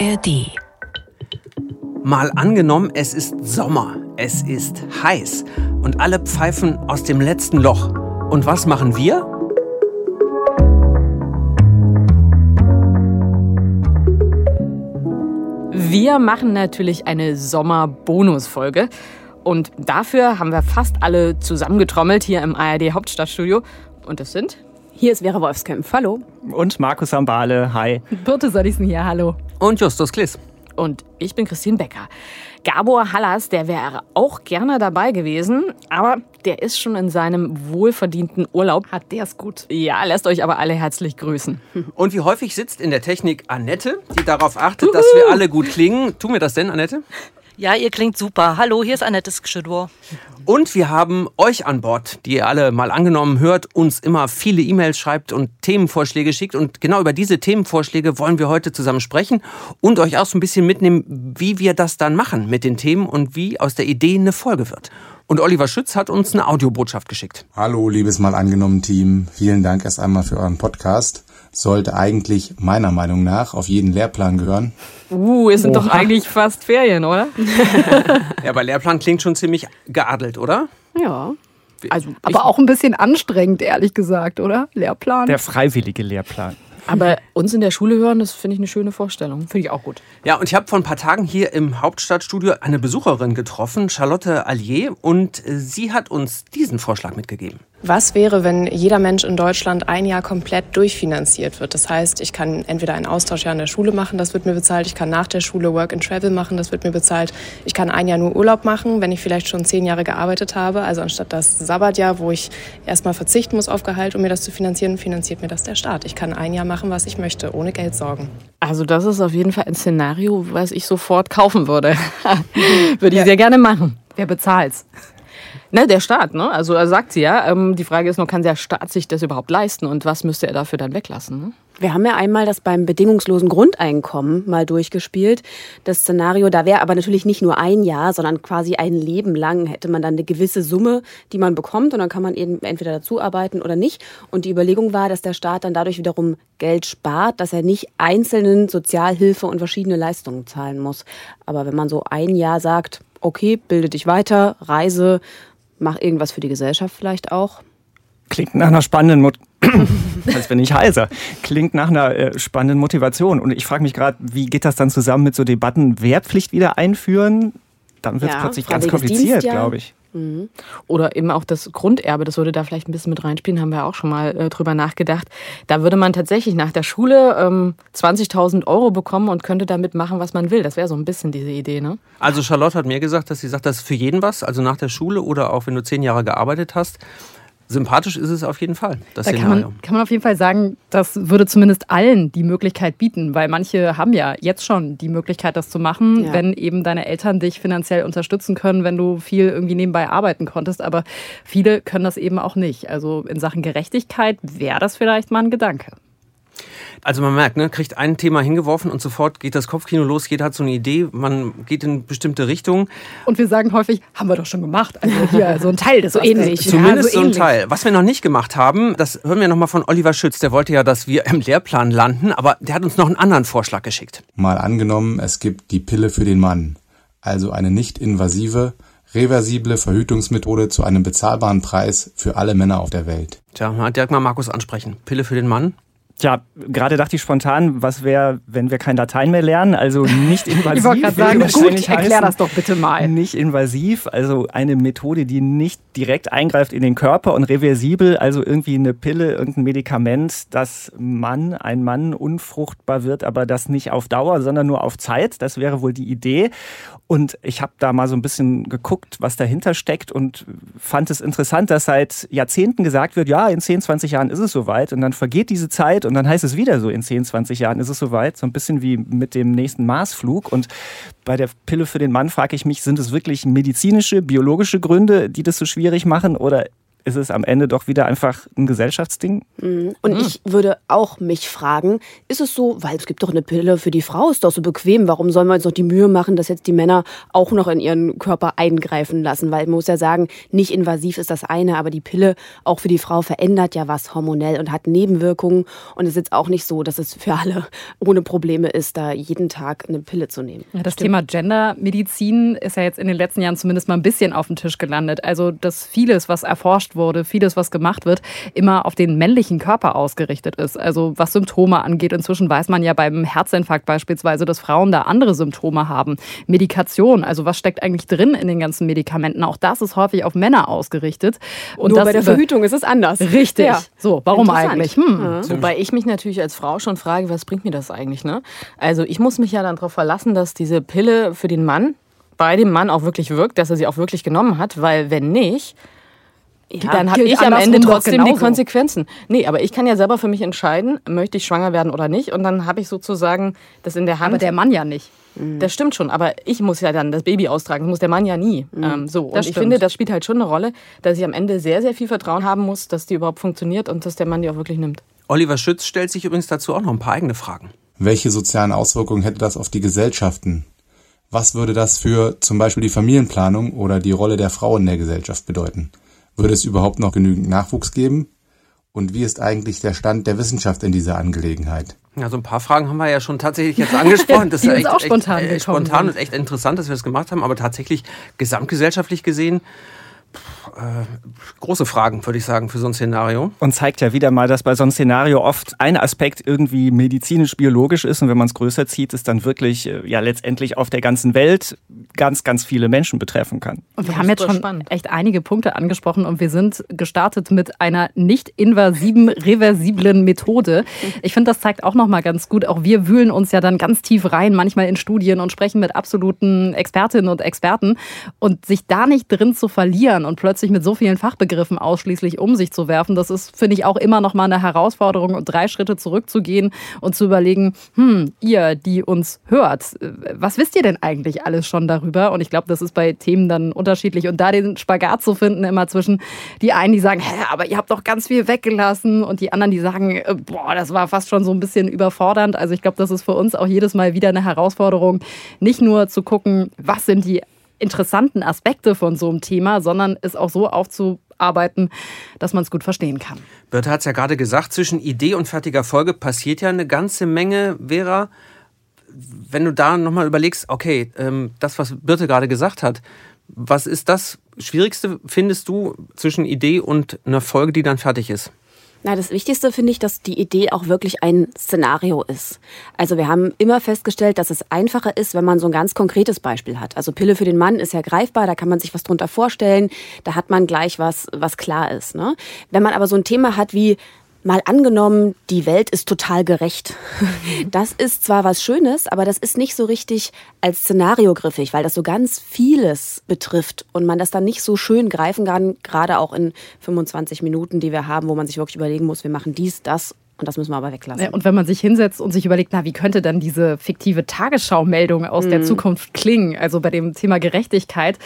ARD. Mal angenommen, es ist Sommer, es ist heiß und alle pfeifen aus dem letzten Loch. Und was machen wir? Wir machen natürlich eine Sommer-Bonus-Folge. Und dafür haben wir fast alle zusammengetrommelt hier im ARD Hauptstadtstudio. Und das sind hier ist Vera Wolfskämpf. Hallo. Und Markus Ambale. Hi. Birte Sönnigsen hier. Hallo. Und Justus Kliss. Und ich bin Christine Becker. Gabor Hallas, der wäre auch gerne dabei gewesen, aber der ist schon in seinem wohlverdienten Urlaub. Hat der es gut. Ja, lasst euch aber alle herzlich grüßen. Und wie häufig sitzt in der Technik Annette, die darauf achtet, dass wir alle gut klingen. Tun wir das denn, Annette? Ja, ihr klingt super. Hallo, hier ist Annette Skschidwar. Und wir haben euch an Bord, die ihr alle mal angenommen hört, uns immer viele E-Mails schreibt und Themenvorschläge schickt. Und genau über diese Themenvorschläge wollen wir heute zusammen sprechen und euch auch so ein bisschen mitnehmen, wie wir das dann machen mit den Themen und wie aus der Idee eine Folge wird. Und Oliver Schütz hat uns eine Audiobotschaft geschickt. Hallo, liebes Mal angenommen Team. Vielen Dank erst einmal für euren Podcast sollte eigentlich meiner Meinung nach auf jeden Lehrplan gehören. Uh, es sind Oha. doch eigentlich fast Ferien, oder? ja, aber Lehrplan klingt schon ziemlich geadelt, oder? Ja. Also, aber auch ein bisschen anstrengend, ehrlich gesagt, oder? Lehrplan. Der freiwillige Lehrplan. Aber uns in der Schule hören, das finde ich eine schöne Vorstellung. Finde ich auch gut. Ja, und ich habe vor ein paar Tagen hier im Hauptstadtstudio eine Besucherin getroffen, Charlotte Allier, und äh, sie hat uns diesen Vorschlag mitgegeben. Was wäre, wenn jeder Mensch in Deutschland ein Jahr komplett durchfinanziert wird? Das heißt, ich kann entweder ein Austauschjahr in der Schule machen, das wird mir bezahlt. Ich kann nach der Schule Work and Travel machen, das wird mir bezahlt. Ich kann ein Jahr nur Urlaub machen, wenn ich vielleicht schon zehn Jahre gearbeitet habe. Also anstatt das Sabbatjahr, wo ich erstmal verzichten muss auf Gehalt, um mir das zu finanzieren, finanziert mir das der Staat. Ich kann ein Jahr machen, was ich möchte, ohne Geld sorgen. Also das ist auf jeden Fall ein Szenario, was ich sofort kaufen würde. würde ich ja. sehr gerne machen. Wer bezahlt's? Ne, der Staat, ne? Also sagt sie ja. Ähm, die Frage ist nur, kann der Staat sich das überhaupt leisten und was müsste er dafür dann weglassen? Ne? Wir haben ja einmal das beim bedingungslosen Grundeinkommen mal durchgespielt. Das Szenario, da wäre aber natürlich nicht nur ein Jahr, sondern quasi ein Leben lang hätte man dann eine gewisse Summe, die man bekommt und dann kann man eben entweder dazu arbeiten oder nicht. Und die Überlegung war, dass der Staat dann dadurch wiederum Geld spart, dass er nicht einzelnen Sozialhilfe und verschiedene Leistungen zahlen muss. Aber wenn man so ein Jahr sagt, okay, bilde dich weiter, reise, mach irgendwas für die Gesellschaft vielleicht auch. Klingt nach einer spannenden Mut als bin ich heiser. Klingt nach einer äh, spannenden Motivation. Und ich frage mich gerade, wie geht das dann zusammen mit so Debatten, Wehrpflicht wieder einführen? Dann wird es ja, plötzlich ganz kompliziert, glaube ich. Mhm. Oder eben auch das Grunderbe, das würde da vielleicht ein bisschen mit reinspielen, haben wir auch schon mal äh, drüber nachgedacht. Da würde man tatsächlich nach der Schule ähm, 20.000 Euro bekommen und könnte damit machen, was man will. Das wäre so ein bisschen diese Idee, ne? Also Charlotte hat mir gesagt, dass sie sagt, das ist für jeden was, also nach der Schule oder auch wenn du zehn Jahre gearbeitet hast. Sympathisch ist es auf jeden Fall. Das da kann man, kann man auf jeden Fall sagen, das würde zumindest allen die Möglichkeit bieten, weil manche haben ja jetzt schon die Möglichkeit, das zu machen, ja. wenn eben deine Eltern dich finanziell unterstützen können, wenn du viel irgendwie nebenbei arbeiten konntest. Aber viele können das eben auch nicht. Also in Sachen Gerechtigkeit wäre das vielleicht mal ein Gedanke. Also man merkt, ne, kriegt ein Thema hingeworfen und sofort geht das Kopfkino los. Jeder hat so eine Idee, man geht in bestimmte Richtungen. Und wir sagen häufig, haben wir doch schon gemacht. Also hier so ein Teil des so ähnlich. Zumindest ja, so, so ein Teil. Was wir noch nicht gemacht haben, das hören wir nochmal von Oliver Schütz. Der wollte ja, dass wir im Lehrplan landen, aber der hat uns noch einen anderen Vorschlag geschickt. Mal angenommen, es gibt die Pille für den Mann. Also eine nicht invasive, reversible Verhütungsmethode zu einem bezahlbaren Preis für alle Männer auf der Welt. Tja, mal direkt mal Markus ansprechen. Pille für den Mann? Tja, gerade dachte ich spontan, was wäre, wenn wir kein Latein mehr lernen, also nicht invasiv. ich wollte gerade sagen, gut, erklär das doch bitte mal. Nicht invasiv, also eine Methode, die nicht direkt eingreift in den Körper und reversibel, also irgendwie eine Pille, irgendein Medikament, dass Mann, ein Mann unfruchtbar wird, aber das nicht auf Dauer, sondern nur auf Zeit. Das wäre wohl die Idee. Und ich habe da mal so ein bisschen geguckt, was dahinter steckt und fand es interessant, dass seit Jahrzehnten gesagt wird, ja, in 10, 20 Jahren ist es soweit und dann vergeht diese Zeit und dann heißt es wieder so, in 10, 20 Jahren ist es soweit. So ein bisschen wie mit dem nächsten Marsflug. Und bei der Pille für den Mann frage ich mich, sind es wirklich medizinische, biologische Gründe, die das so schwierig machen oder ist es am Ende doch wieder einfach ein Gesellschaftsding. Mhm. Und mhm. ich würde auch mich fragen, ist es so, weil es gibt doch eine Pille für die Frau, ist doch so bequem, warum sollen wir uns noch die Mühe machen, dass jetzt die Männer auch noch in ihren Körper eingreifen lassen? Weil man muss ja sagen, nicht invasiv ist das eine, aber die Pille auch für die Frau verändert ja was hormonell und hat Nebenwirkungen. Und es ist jetzt auch nicht so, dass es für alle ohne Probleme ist, da jeden Tag eine Pille zu nehmen. Ja, das Stimmt. Thema Gendermedizin ist ja jetzt in den letzten Jahren zumindest mal ein bisschen auf den Tisch gelandet. Also, dass vieles, was erforscht wurde, vieles, was gemacht wird, immer auf den männlichen Körper ausgerichtet ist. Also, was Symptome angeht. Inzwischen weiß man ja beim Herzinfarkt beispielsweise, dass Frauen da andere Symptome haben. Medikation, also was steckt eigentlich drin in den ganzen Medikamenten? Auch das ist häufig auf Männer ausgerichtet. Und Nur bei der Verhütung ist es anders. Richtig. Ja. So, warum eigentlich? Hm. Ja. Wobei ich mich natürlich als Frau schon frage, was bringt mir das eigentlich? Ne? Also ich muss mich ja dann darauf verlassen, dass diese Pille für den Mann bei dem Mann auch wirklich wirkt, dass er sie auch wirklich genommen hat, weil wenn nicht, ja, dann habe ich am Ende trotzdem die Konsequenzen. Nee, aber ich kann ja selber für mich entscheiden, möchte ich schwanger werden oder nicht. Und dann habe ich sozusagen das in der Hand. Aber der Mann ja nicht. Mhm. Das stimmt schon, aber ich muss ja dann das Baby austragen, das muss der Mann ja nie. Mhm. Ähm, so. Und das ich stimmt. finde, das spielt halt schon eine Rolle, dass ich am Ende sehr, sehr viel Vertrauen haben muss, dass die überhaupt funktioniert und dass der Mann die auch wirklich nimmt. Oliver Schütz stellt sich übrigens dazu auch noch ein paar eigene Fragen. Welche sozialen Auswirkungen hätte das auf die Gesellschaften? Was würde das für zum Beispiel die Familienplanung oder die Rolle der Frau in der Gesellschaft bedeuten? Würde es überhaupt noch genügend Nachwuchs geben? Und wie ist eigentlich der Stand der Wissenschaft in dieser Angelegenheit? Ja, so ein paar Fragen haben wir ja schon tatsächlich jetzt angesprochen. Das ist ja echt, auch spontan, echt, äh, spontan und echt interessant, dass wir das gemacht haben. Aber tatsächlich gesamtgesellschaftlich gesehen äh, große Fragen, würde ich sagen, für so ein Szenario. Und zeigt ja wieder mal, dass bei so einem Szenario oft ein Aspekt irgendwie medizinisch-biologisch ist und wenn man es größer zieht, es dann wirklich äh, ja letztendlich auf der ganzen Welt ganz, ganz viele Menschen betreffen kann. Und wir haben jetzt schon spannend. echt einige Punkte angesprochen und wir sind gestartet mit einer nicht invasiven, reversiblen Methode. Ich finde, das zeigt auch nochmal ganz gut, auch wir wühlen uns ja dann ganz tief rein, manchmal in Studien und sprechen mit absoluten Expertinnen und Experten und sich da nicht drin zu verlieren und plötzlich plötzlich mit so vielen Fachbegriffen ausschließlich um sich zu werfen, das ist, finde ich, auch immer noch mal eine Herausforderung, und drei Schritte zurückzugehen und zu überlegen, hm, ihr, die uns hört, was wisst ihr denn eigentlich alles schon darüber? Und ich glaube, das ist bei Themen dann unterschiedlich. Und da den Spagat zu finden, immer zwischen die einen, die sagen, hä, aber ihr habt doch ganz viel weggelassen und die anderen, die sagen, äh, boah, das war fast schon so ein bisschen überfordernd. Also ich glaube, das ist für uns auch jedes Mal wieder eine Herausforderung, nicht nur zu gucken, was sind die interessanten Aspekte von so einem Thema, sondern es auch so aufzuarbeiten, dass man es gut verstehen kann. Birte hat es ja gerade gesagt, zwischen Idee und fertiger Folge passiert ja eine ganze Menge, Vera. Wenn du da nochmal überlegst, okay, ähm, das, was Birte gerade gesagt hat, was ist das Schwierigste, findest du, zwischen Idee und einer Folge, die dann fertig ist? Na, das Wichtigste finde ich, dass die Idee auch wirklich ein Szenario ist. Also wir haben immer festgestellt, dass es einfacher ist, wenn man so ein ganz konkretes Beispiel hat. Also Pille für den Mann ist ja greifbar, da kann man sich was drunter vorstellen, da hat man gleich was, was klar ist. Ne? Wenn man aber so ein Thema hat wie Mal angenommen, die Welt ist total gerecht. Das ist zwar was Schönes, aber das ist nicht so richtig als Szenario griffig, weil das so ganz vieles betrifft und man das dann nicht so schön greifen kann, gerade auch in 25 Minuten, die wir haben, wo man sich wirklich überlegen muss, wir machen dies, das und das müssen wir aber weglassen. Und wenn man sich hinsetzt und sich überlegt, na, wie könnte dann diese fiktive Tagesschau-Meldung aus mhm. der Zukunft klingen? Also bei dem Thema Gerechtigkeit,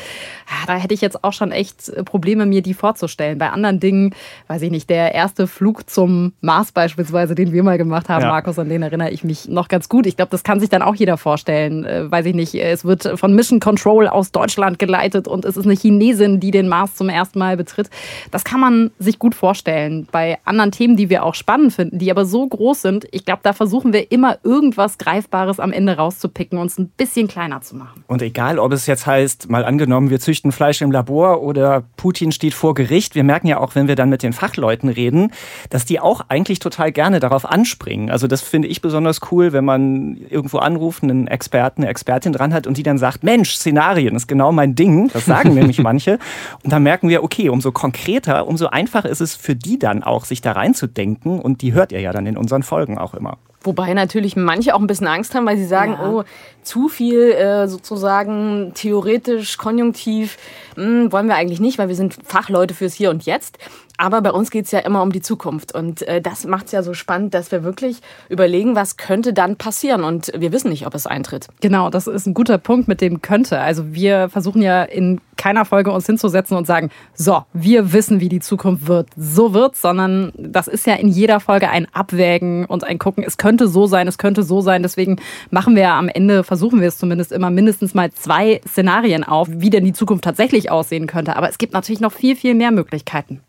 ah, da hätte ich jetzt auch schon echt äh, Probleme, mir die vorzustellen. Bei anderen Dingen, weiß ich nicht, der erste Flug zum Mars beispielsweise, den wir mal gemacht haben, ja. Markus, an den erinnere ich mich noch ganz gut. Ich glaube, das kann sich dann auch jeder vorstellen. Äh, weiß ich nicht, es wird von Mission Control aus Deutschland geleitet und es ist eine Chinesin, die den Mars zum ersten Mal betritt. Das kann man sich gut vorstellen. Bei anderen Themen, die wir auch spannend finden, die aber so groß sind, ich glaube, da versuchen wir immer irgendwas Greifbares am Ende rauszupicken und es ein bisschen kleiner zu machen. Und egal, ob es jetzt heißt, mal angenommen, wir züchten Fleisch im Labor oder Putin steht vor Gericht, wir merken ja auch, wenn wir dann mit den Fachleuten reden, dass die auch eigentlich total gerne darauf anspringen. Also das finde ich besonders cool, wenn man irgendwo anruft, einen Experten, eine Expertin dran hat und die dann sagt, Mensch, Szenarien ist genau mein Ding. Das sagen nämlich manche. Und dann merken wir, okay, umso konkreter, umso einfacher ist es für die dann auch, sich da reinzudenken und die hört ihr ja dann in unseren Folgen auch immer. Wobei natürlich manche auch ein bisschen Angst haben, weil sie sagen, ja. oh, zu viel äh, sozusagen theoretisch, konjunktiv mh, hm, wollen wir eigentlich nicht, weil wir sind Fachleute fürs Hier und Jetzt. Aber bei uns geht es ja immer um die Zukunft. Und äh, das macht es ja so spannend, dass wir wirklich überlegen, was könnte dann passieren. Und wir wissen nicht, ob es eintritt. Genau, das ist ein guter Punkt mit dem könnte. Also wir versuchen ja in keiner Folge uns hinzusetzen und sagen, so, wir wissen, wie die Zukunft wird. So wird's, sondern das ist ja in jeder Folge ein Abwägen und ein Gucken. Es könnte so sein, es könnte so sein. Deswegen machen wir ja am Ende, versuchen wir es zumindest immer mindestens mal zwei Szenarien auf, wie denn die Zukunft tatsächlich aussehen könnte. Aber es gibt natürlich noch viel, viel mehr Möglichkeiten.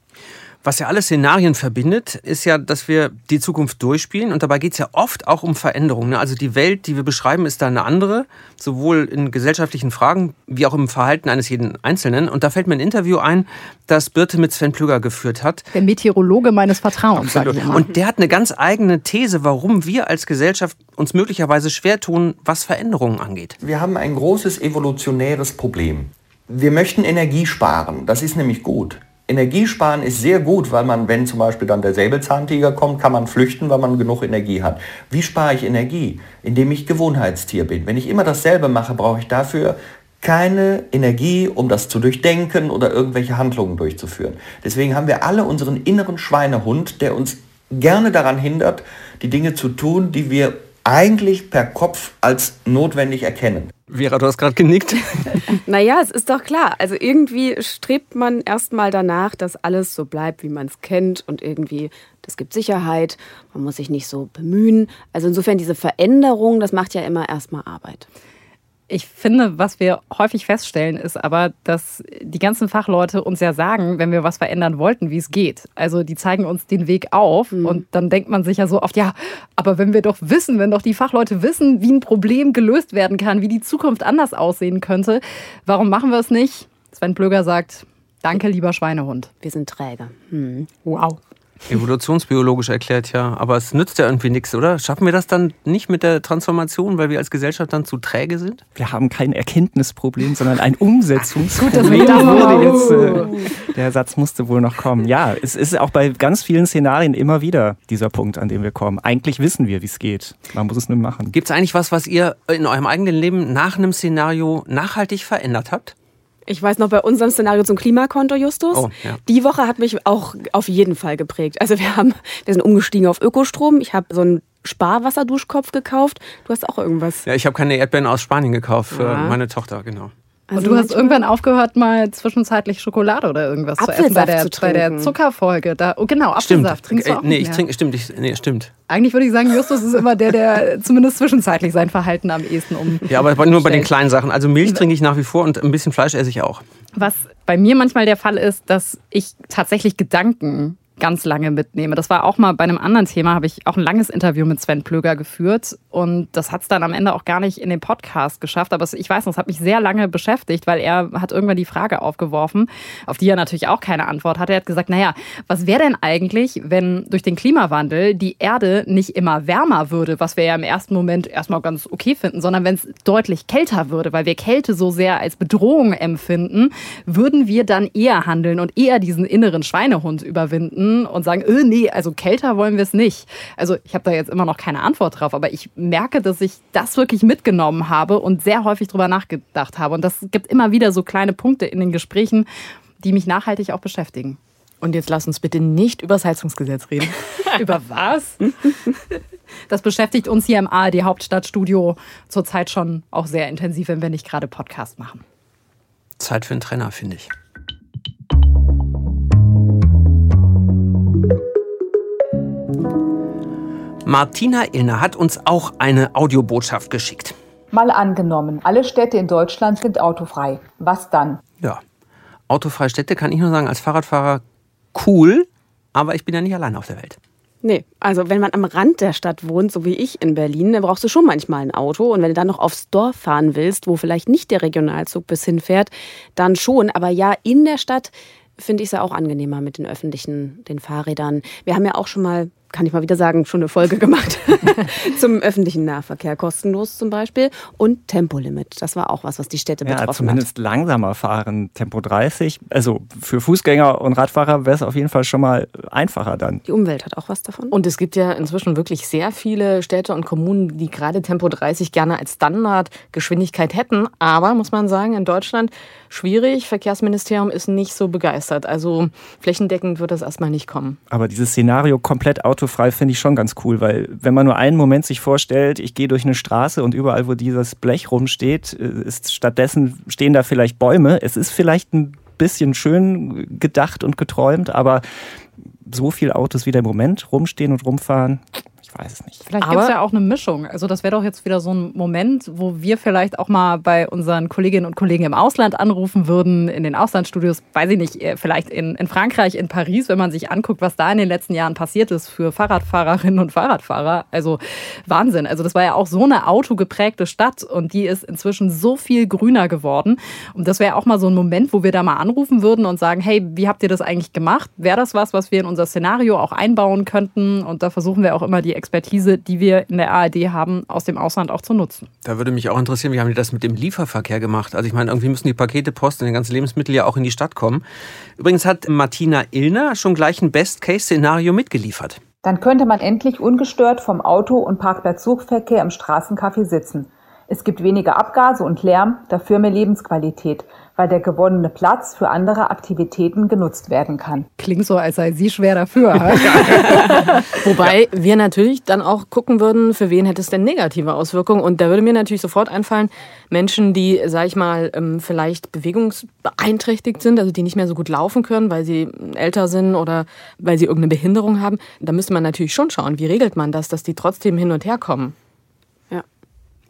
Was ja alle Szenarien verbindet, ist ja, dass wir die Zukunft durchspielen. Und dabei geht es ja oft auch um Veränderungen. Ne? Also die Welt, die wir beschreiben, ist da eine andere, sowohl in gesellschaftlichen Fragen wie auch im Verhalten eines jeden Einzelnen. Und da fällt mir ein Interview ein, das Birte mit Sven Plüger geführt hat. Der Meteorologe meines Vertrauens. Absolut. Und der hat eine ganz eigene These, warum wir als Gesellschaft uns möglicherweise schwer tun, was Veränderungen angeht. Wir haben ein großes evolutionäres Problem. Wir möchten Energie sparen. Das ist nämlich gut. Energiesparen ist sehr gut, weil man, wenn zum Beispiel dann der Säbelzahntiger kommt, kann man flüchten, weil man genug Energie hat. Wie spare ich Energie? Indem ich Gewohnheitstier bin. Wenn ich immer dasselbe mache, brauche ich dafür keine Energie, um das zu durchdenken oder irgendwelche Handlungen durchzuführen. Deswegen haben wir alle unseren inneren Schweinehund, der uns gerne daran hindert, die Dinge zu tun, die wir eigentlich per Kopf als notwendig erkennen. Vera, du hast gerade genickt. naja, es ist doch klar. Also irgendwie strebt man erstmal danach, dass alles so bleibt, wie man es kennt und irgendwie, das gibt Sicherheit, man muss sich nicht so bemühen. Also insofern diese Veränderung, das macht ja immer erstmal Arbeit. Ich finde, was wir häufig feststellen, ist aber, dass die ganzen Fachleute uns ja sagen, wenn wir was verändern wollten, wie es geht. Also die zeigen uns den Weg auf mhm. und dann denkt man sich ja so oft, ja, aber wenn wir doch wissen, wenn doch die Fachleute wissen, wie ein Problem gelöst werden kann, wie die Zukunft anders aussehen könnte, warum machen wir es nicht? Sven Blöger sagt, danke, lieber Schweinehund. Wir sind träge. Mhm. Wow. Evolutionsbiologisch erklärt, ja. Aber es nützt ja irgendwie nichts, oder? Schaffen wir das dann nicht mit der Transformation, weil wir als Gesellschaft dann zu träge sind? Wir haben kein Erkenntnisproblem, sondern ein Umsetzungsproblem. Gut, äh, der Satz musste wohl noch kommen. Ja, es ist auch bei ganz vielen Szenarien immer wieder dieser Punkt, an dem wir kommen. Eigentlich wissen wir, wie es geht. Man muss es nur machen. Gibt es eigentlich was, was ihr in eurem eigenen Leben nach einem Szenario nachhaltig verändert habt? Ich weiß noch bei unserem Szenario zum Klimakonto, Justus. Oh, ja. Die Woche hat mich auch auf jeden Fall geprägt. Also wir haben, wir sind umgestiegen auf Ökostrom. Ich habe so einen Sparwasserduschkopf gekauft. Du hast auch irgendwas. Ja, ich habe keine Erdbeeren aus Spanien gekauft für ja. meine Tochter, genau. Also und du hast irgendwann aufgehört, mal zwischenzeitlich Schokolade oder irgendwas Apfelsaft zu essen bei der, zu bei der Zuckerfolge. Da, oh, genau, Apfelsaft. Trinkst du auch nee, ich trinke, stimmt, ich, nee, stimmt. Eigentlich würde ich sagen, Justus ist immer der, der zumindest zwischenzeitlich sein Verhalten am ehesten um. Ja, aber nur bei den kleinen Sachen. Also Milch trinke ich nach wie vor und ein bisschen Fleisch esse ich auch. Was bei mir manchmal der Fall ist, dass ich tatsächlich Gedanken ganz lange mitnehme. Das war auch mal bei einem anderen Thema, habe ich auch ein langes Interview mit Sven Plöger geführt und das hat es dann am Ende auch gar nicht in den Podcast geschafft, aber ich weiß noch, es hat mich sehr lange beschäftigt, weil er hat irgendwann die Frage aufgeworfen, auf die er natürlich auch keine Antwort hatte. Er hat gesagt, naja, was wäre denn eigentlich, wenn durch den Klimawandel die Erde nicht immer wärmer würde, was wir ja im ersten Moment erstmal ganz okay finden, sondern wenn es deutlich kälter würde, weil wir Kälte so sehr als Bedrohung empfinden, würden wir dann eher handeln und eher diesen inneren Schweinehund überwinden finden und sagen, öh, nee, also kälter wollen wir es nicht. Also ich habe da jetzt immer noch keine Antwort drauf, aber ich merke, dass ich das wirklich mitgenommen habe und sehr häufig drüber nachgedacht habe. Und das gibt immer wieder so kleine Punkte in den Gesprächen, die mich nachhaltig auch beschäftigen. Und jetzt lass uns bitte nicht über das Heizungsgesetz reden. über was? Das beschäftigt uns hier im ARD Hauptstadtstudio zurzeit schon auch sehr intensiv, wenn wir nicht gerade Podcast machen. Zeit für einen Trainer, finde ich. Martina Illner hat uns auch eine Audiobotschaft geschickt. Mal angenommen, alle Städte in Deutschland sind autofrei. Was dann? Ja, autofreie Städte kann ich nur sagen, als Fahrradfahrer cool, aber ich bin ja nicht allein auf der Welt. Nee, also wenn man am Rand der Stadt wohnt, so wie ich in Berlin, dann brauchst du schon manchmal ein Auto. Und wenn du dann noch aufs Dorf fahren willst, wo vielleicht nicht der Regionalzug bis hinfährt, dann schon. Aber ja, in der Stadt finde ich es ja auch angenehmer mit den öffentlichen, den Fahrrädern. Wir haben ja auch schon mal kann ich mal wieder sagen, schon eine Folge gemacht zum öffentlichen Nahverkehr. Kostenlos zum Beispiel. Und Tempolimit. Das war auch was, was die Städte Ja, betroffen zumindest langsamer fahren, Tempo 30. Also für Fußgänger und Radfahrer wäre es auf jeden Fall schon mal einfacher dann. Die Umwelt hat auch was davon. Und es gibt ja inzwischen wirklich sehr viele Städte und Kommunen, die gerade Tempo 30 gerne als Standardgeschwindigkeit hätten. Aber, muss man sagen, in Deutschland schwierig. Verkehrsministerium ist nicht so begeistert. Also flächendeckend wird das erstmal nicht kommen. Aber dieses Szenario komplett autofrei finde ich schon ganz cool, weil wenn man nur einen Moment sich vorstellt, ich gehe durch eine Straße und überall, wo dieses Blech rumsteht, äh, ist stattdessen stehen da vielleicht Bäume. Es ist vielleicht ein bisschen schön gedacht und geträumt, aber so viele Autos wie im Moment rumstehen und rumfahren, ich weiß es nicht. Vielleicht gibt es ja auch eine Mischung. Also das wäre doch jetzt wieder so ein Moment, wo wir vielleicht auch mal bei unseren Kolleginnen und Kollegen im Ausland anrufen würden, in den Auslandsstudios, weiß ich nicht, äh, vielleicht in, in Frankreich, in Paris, wenn man sich anguckt, was da in den letzten Jahren passiert ist für Fahrradfahrerinnen und Fahrradfahrer. Also Wahnsinn. Also das war ja auch so eine autogeprägte Stadt und die ist inzwischen so viel grüner geworden. Und das wäre auch mal so ein Moment, wo wir da mal anrufen würden und sagen, hey, wie habt ihr das eigentlich gemacht? Wäre das was, was wir in unser Szenario auch einbauen könnten? Und da versuchen wir auch immer die Expertise, die wir in der ARD haben, aus dem Ausland auch zu nutzen. Da würde mich auch interessieren, wie haben die das mit dem Lieferverkehr gemacht? Also ich meine, irgendwie müssen die Pakete, Post und die ganzen Lebensmittel ja auch in die Stadt kommen. Übrigens hat Martina Illner schon gleich ein Best-Case-Szenario mitgeliefert. Dann könnte man endlich ungestört vom Auto- und Parkplatz-Suchverkehr im Straßencafé sitzen. Es gibt weniger Abgase und Lärm, dafür mehr Lebensqualität, weil der gewonnene Platz für andere Aktivitäten genutzt werden kann. Klingt so, als sei sie schwer dafür. Wobei wir natürlich dann auch gucken würden, für wen hätte es denn negative Auswirkungen. Und da würde mir natürlich sofort einfallen, Menschen, die, sag ich mal, ähm, vielleicht bewegungsbeeinträchtigt sind, also die nicht mehr so gut laufen können, weil sie älter sind oder weil sie irgendeine Behinderung haben. Da müsste man natürlich schon schauen, wie regelt man das, dass die trotzdem hin und her kommen.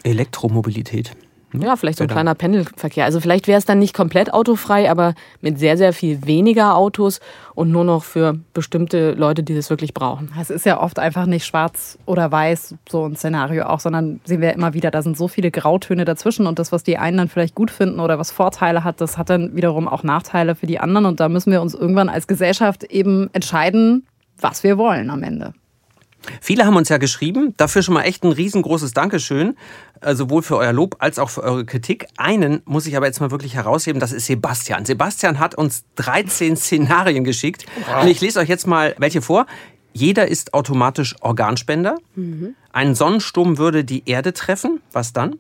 Elektromobilität. Ja, vielleicht so ein kleiner Pendelverkehr. Also vielleicht wäre es dann nicht komplett autofrei, aber mit sehr, sehr viel weniger Autos und nur noch für bestimmte Leute, die das wirklich brauchen. Es ist ja oft einfach nicht schwarz oder weiß, so ein Szenario auch, sondern sehen wir immer wieder, da sind so viele Grautöne dazwischen und das, was die einen dann vielleicht gut finden oder was Vorteile hat, das hat dann wiederum auch Nachteile für die anderen und da müssen wir uns irgendwann als Gesellschaft eben entscheiden, was wir wollen am Ende. Viele haben uns ja geschrieben, dafür schon mal echt ein riesengroßes Dankeschön, äh, sowohl für euer Lob als auch für eure Kritik. Einen muss ich aber jetzt mal wirklich herausheben, das ist Sebastian. Sebastian hat uns 13 Szenarien geschickt und ich lese euch jetzt mal welche vor. Jeder ist automatisch Organspender. Ein Sonnensturm würde die Erde treffen. Was dann?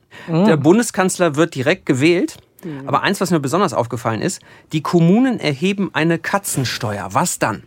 Der Bundeskanzler wird direkt gewählt. Aber eins, was mir besonders aufgefallen ist, die Kommunen erheben eine Katzensteuer. Was dann?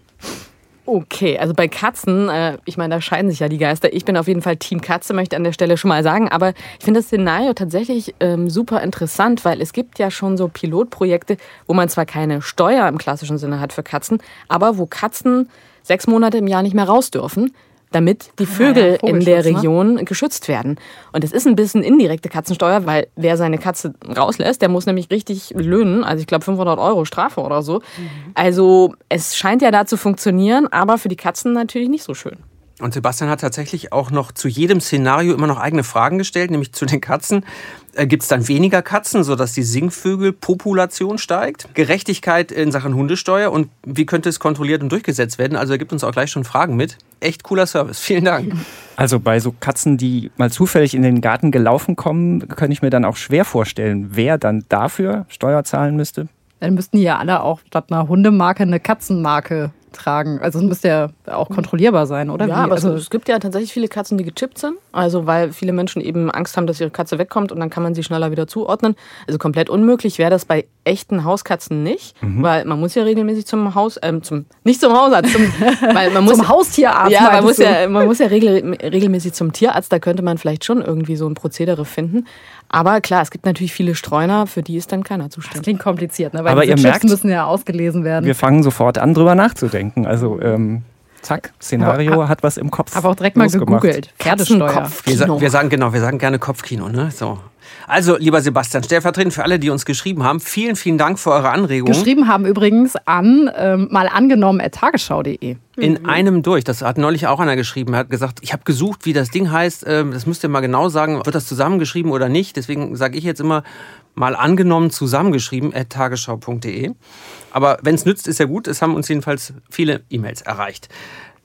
Okay, also bei Katzen, äh, ich meine, da scheiden sich ja die Geister. Ich bin auf jeden Fall Team Katze, möchte an der Stelle schon mal sagen. Aber ich finde das Szenario tatsächlich ähm, super interessant, weil es gibt ja schon so Pilotprojekte, wo man zwar keine Steuer im klassischen Sinne hat für Katzen, aber wo Katzen sechs Monate im Jahr nicht mehr raus dürfen, damit die Vögel ja, in der ne? Region geschützt werden. Und es ist ein bisschen indirekte Katzensteuer, weil wer seine Katze rauslässt, der muss nämlich richtig löhnen. Also ich glaube 500 Euro Strafe oder so. Also es scheint ja da zu funktionieren, aber für die Katzen natürlich nicht so schön. Und Sebastian hat tatsächlich auch noch zu jedem Szenario immer noch eigene Fragen gestellt, nämlich zu den Katzen. Äh, Gibt es dann weniger Katzen, sodass die Singvögelpopulation steigt? Gerechtigkeit in Sachen Hundesteuer und wie könnte es kontrolliert und durchgesetzt werden? Also er gibt uns auch gleich schon Fragen mit. Echt cooler Service. Vielen Dank. Also bei so Katzen, die mal zufällig in den Garten gelaufen kommen, könnte ich mir dann auch schwer vorstellen, wer dann dafür Steuer zahlen müsste. Dann müssten die ja alle auch statt einer Hundemarke eine Katzenmarke tragen. Also es müsste ja auch kontrollierbar sein, oder? Ja, Wie? aber also, es, gibt ja tatsächlich viele Katzen, die gechippt sind. Also weil viele Menschen eben Angst haben, dass ihre Katze wegkommt und dann kann man sie schneller wieder zuordnen. Also komplett unmöglich wäre das bei echten Hauskatzen nicht, weil man muss ja regelmäßig zum Haus, ähm, zum nicht zum Hausarzt, zum, weil man muss Zum Haustierarzt, Ja, man muss du? ja, man muss ja regel, regelmäßig zum Tierarzt. Da könnte man vielleicht schon irgendwie so ein Prozedere finden. Aber klar, es gibt natürlich viele Streuner, für die ist dann keiner das zuständig. klingt kompliziert, ne? weil Aber ihr Chips merkt, müssen ja ausgelesen werden. Wir fangen sofort an, drüber nachzudenken. Also ähm, zack, Szenario Aber- hat was im Kopf. Habe auch direkt mal gegoogelt. Pferdesteuer. Wir, wir sagen genau, wir sagen gerne Kopfkino, ne? So. Also, lieber Sebastian, stellvertretend für alle, die uns geschrieben haben, vielen, vielen Dank für eure Anregungen. Geschrieben haben übrigens an ähm, mal angenommen at tagesschau.de. In einem durch. Das hat neulich auch einer geschrieben. Er hat gesagt, ich habe gesucht, wie das Ding heißt. Ähm, Das müsst ihr mal genau sagen. Wird das zusammengeschrieben oder nicht? Deswegen sage ich jetzt immer mal angenommen zusammengeschrieben at tagesschau.de. Aber wenn es nützt, ist ja gut. Es haben uns jedenfalls viele E-Mails erreicht.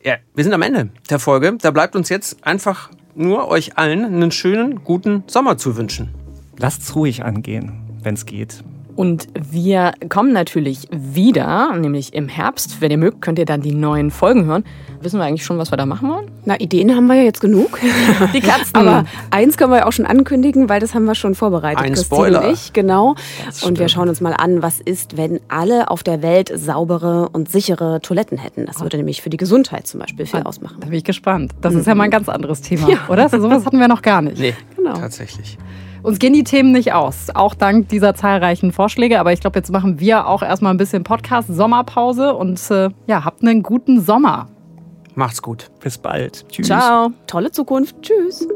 Ja, wir sind am Ende der Folge. Da bleibt uns jetzt einfach nur euch allen einen schönen, guten Sommer zu wünschen. Lasst's ruhig angehen, wenn es geht. Und wir kommen natürlich wieder, nämlich im Herbst. Wenn ihr mögt, könnt ihr dann die neuen Folgen hören. Wissen wir eigentlich schon, was wir da machen wollen? Na, Ideen haben wir ja jetzt genug. Die Katzen. Aber eins können wir ja auch schon ankündigen, weil das haben wir schon vorbereitet. Ein Christine Spoiler. und ich, genau. Und wir schauen uns mal an, was ist, wenn alle auf der Welt saubere und sichere Toiletten hätten. Das würde nämlich für die Gesundheit zum Beispiel viel ausmachen. Da bin ich gespannt. Das ist ja mal ein ganz anderes Thema, oder? So sowas hatten wir noch gar nicht. Nee, Genau. tatsächlich. Uns gehen die Themen nicht aus, auch dank dieser zahlreichen Vorschläge. Aber ich glaube, jetzt machen wir auch erstmal ein bisschen Podcast-Sommerpause und äh, ja, habt einen guten Sommer. Macht's gut. Bis bald. Tschüss. Ciao. Tolle Zukunft. Tschüss.